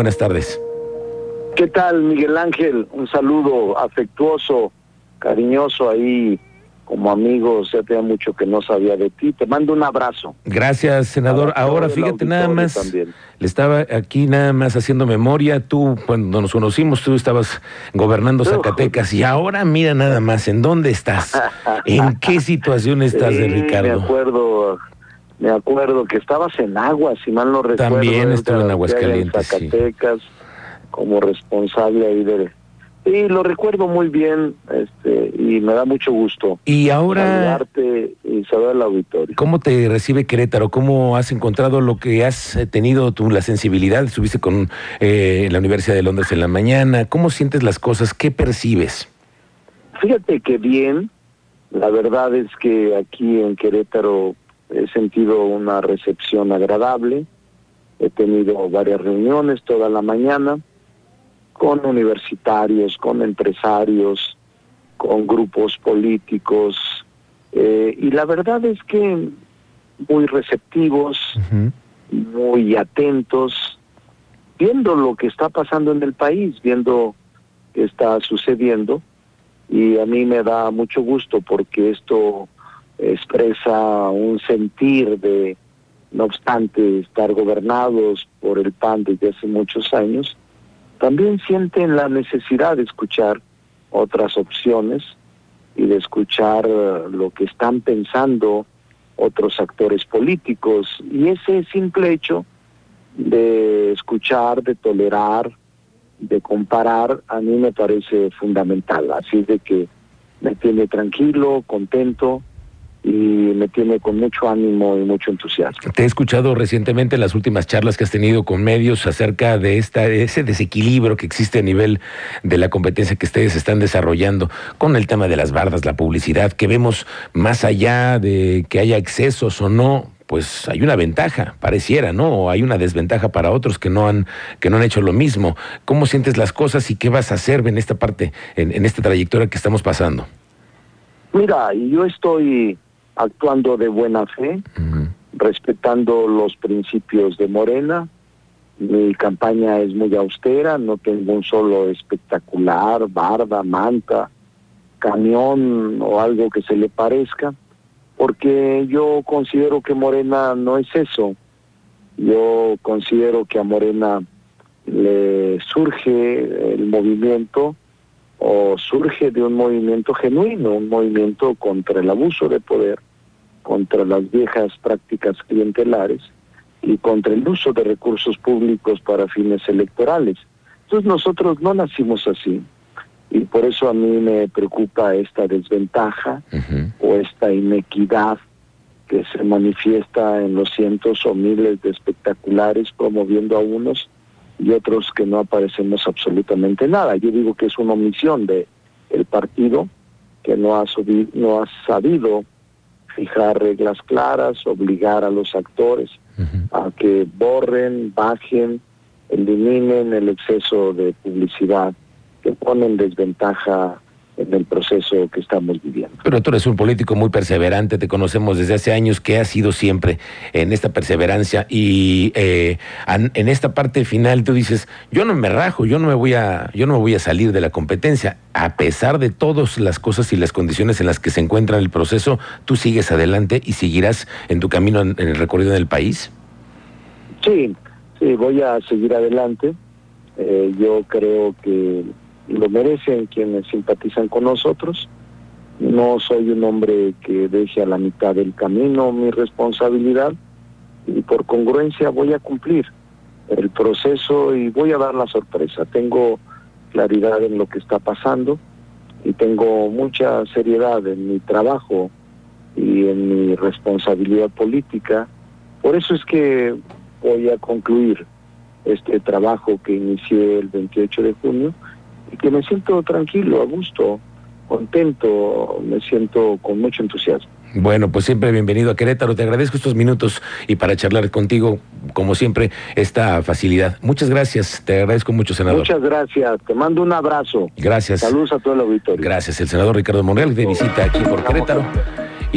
Buenas tardes. ¿Qué tal, Miguel Ángel? Un saludo afectuoso, cariñoso ahí como amigo, ya tenía mucho que no sabía de ti. Te mando un abrazo. Gracias, senador. Ahora fíjate nada más, le estaba aquí nada más haciendo memoria. Tú, cuando nos conocimos, tú estabas gobernando Zacatecas y ahora mira nada más, ¿en dónde estás? ¿En qué situación estás, de Ricardo? Me acuerdo, me acuerdo que estabas en Agua, si mal no recuerdo. También estuve en Aguascalientes. Zacatecas, como responsable ahí de Sí, lo recuerdo muy bien este, y me da mucho gusto. Y ahora... y saber al auditorio. ¿Cómo te recibe Querétaro? ¿Cómo has encontrado lo que has eh, tenido tú, la sensibilidad? Estuviste con eh, la Universidad de Londres en la mañana. ¿Cómo sientes las cosas? ¿Qué percibes? Fíjate que bien. La verdad es que aquí en Querétaro he sentido una recepción agradable. He tenido varias reuniones toda la mañana con universitarios, con empresarios, con grupos políticos, eh, y la verdad es que muy receptivos, muy atentos, viendo lo que está pasando en el país, viendo qué está sucediendo, y a mí me da mucho gusto porque esto expresa un sentir de, no obstante estar gobernados por el PAN desde hace muchos años, también sienten la necesidad de escuchar otras opciones y de escuchar eh, lo que están pensando otros actores políticos. Y ese simple hecho de escuchar, de tolerar, de comparar, a mí me parece fundamental. Así de que me tiene tranquilo, contento y me tiene con mucho ánimo y mucho entusiasmo. Te he escuchado recientemente en las últimas charlas que has tenido con medios acerca de esta ese desequilibrio que existe a nivel de la competencia que ustedes están desarrollando con el tema de las bardas, la publicidad, que vemos más allá de que haya excesos o no, pues hay una ventaja, pareciera, ¿no? O hay una desventaja para otros que no han que no han hecho lo mismo. ¿Cómo sientes las cosas y qué vas a hacer en esta parte en, en esta trayectoria que estamos pasando? Mira, yo estoy actuando de buena fe, respetando los principios de Morena. Mi campaña es muy austera, no tengo un solo espectacular, barda, manta, camión o algo que se le parezca, porque yo considero que Morena no es eso. Yo considero que a Morena le surge el movimiento o surge de un movimiento genuino, un movimiento contra el abuso de poder, contra las viejas prácticas clientelares y contra el uso de recursos públicos para fines electorales. Entonces nosotros no nacimos así y por eso a mí me preocupa esta desventaja o esta inequidad que se manifiesta en los cientos o miles de espectaculares promoviendo a unos y otros que no aparecemos absolutamente nada. Yo digo que es una omisión de el partido que no ha, no ha sabido fijar reglas claras, obligar a los actores a que borren, bajen, eliminen el exceso de publicidad que pone en desventaja en el proceso que estamos viviendo. Pero tú eres un político muy perseverante, te conocemos desde hace años, que has sido siempre en esta perseverancia y eh, en esta parte final tú dices, yo no me rajo, yo no me voy a, yo no me voy a salir de la competencia, a pesar de todas las cosas y las condiciones en las que se encuentra el proceso, tú sigues adelante y seguirás en tu camino en, el recorrido del país. Sí, sí, voy a seguir adelante. Eh, yo creo que lo merecen quienes simpatizan con nosotros. No soy un hombre que deje a la mitad del camino mi responsabilidad y por congruencia voy a cumplir el proceso y voy a dar la sorpresa. Tengo claridad en lo que está pasando y tengo mucha seriedad en mi trabajo y en mi responsabilidad política. Por eso es que voy a concluir este trabajo que inicié el 28 de junio y que me siento tranquilo, a gusto, contento, me siento con mucho entusiasmo. Bueno, pues siempre bienvenido a Querétaro. Te agradezco estos minutos y para charlar contigo, como siempre, esta facilidad. Muchas gracias. Te agradezco mucho, senador. Muchas gracias. Te mando un abrazo. Gracias. Saludos a todo el auditorio. Gracias. El senador Ricardo Monreal de visita aquí por Querétaro.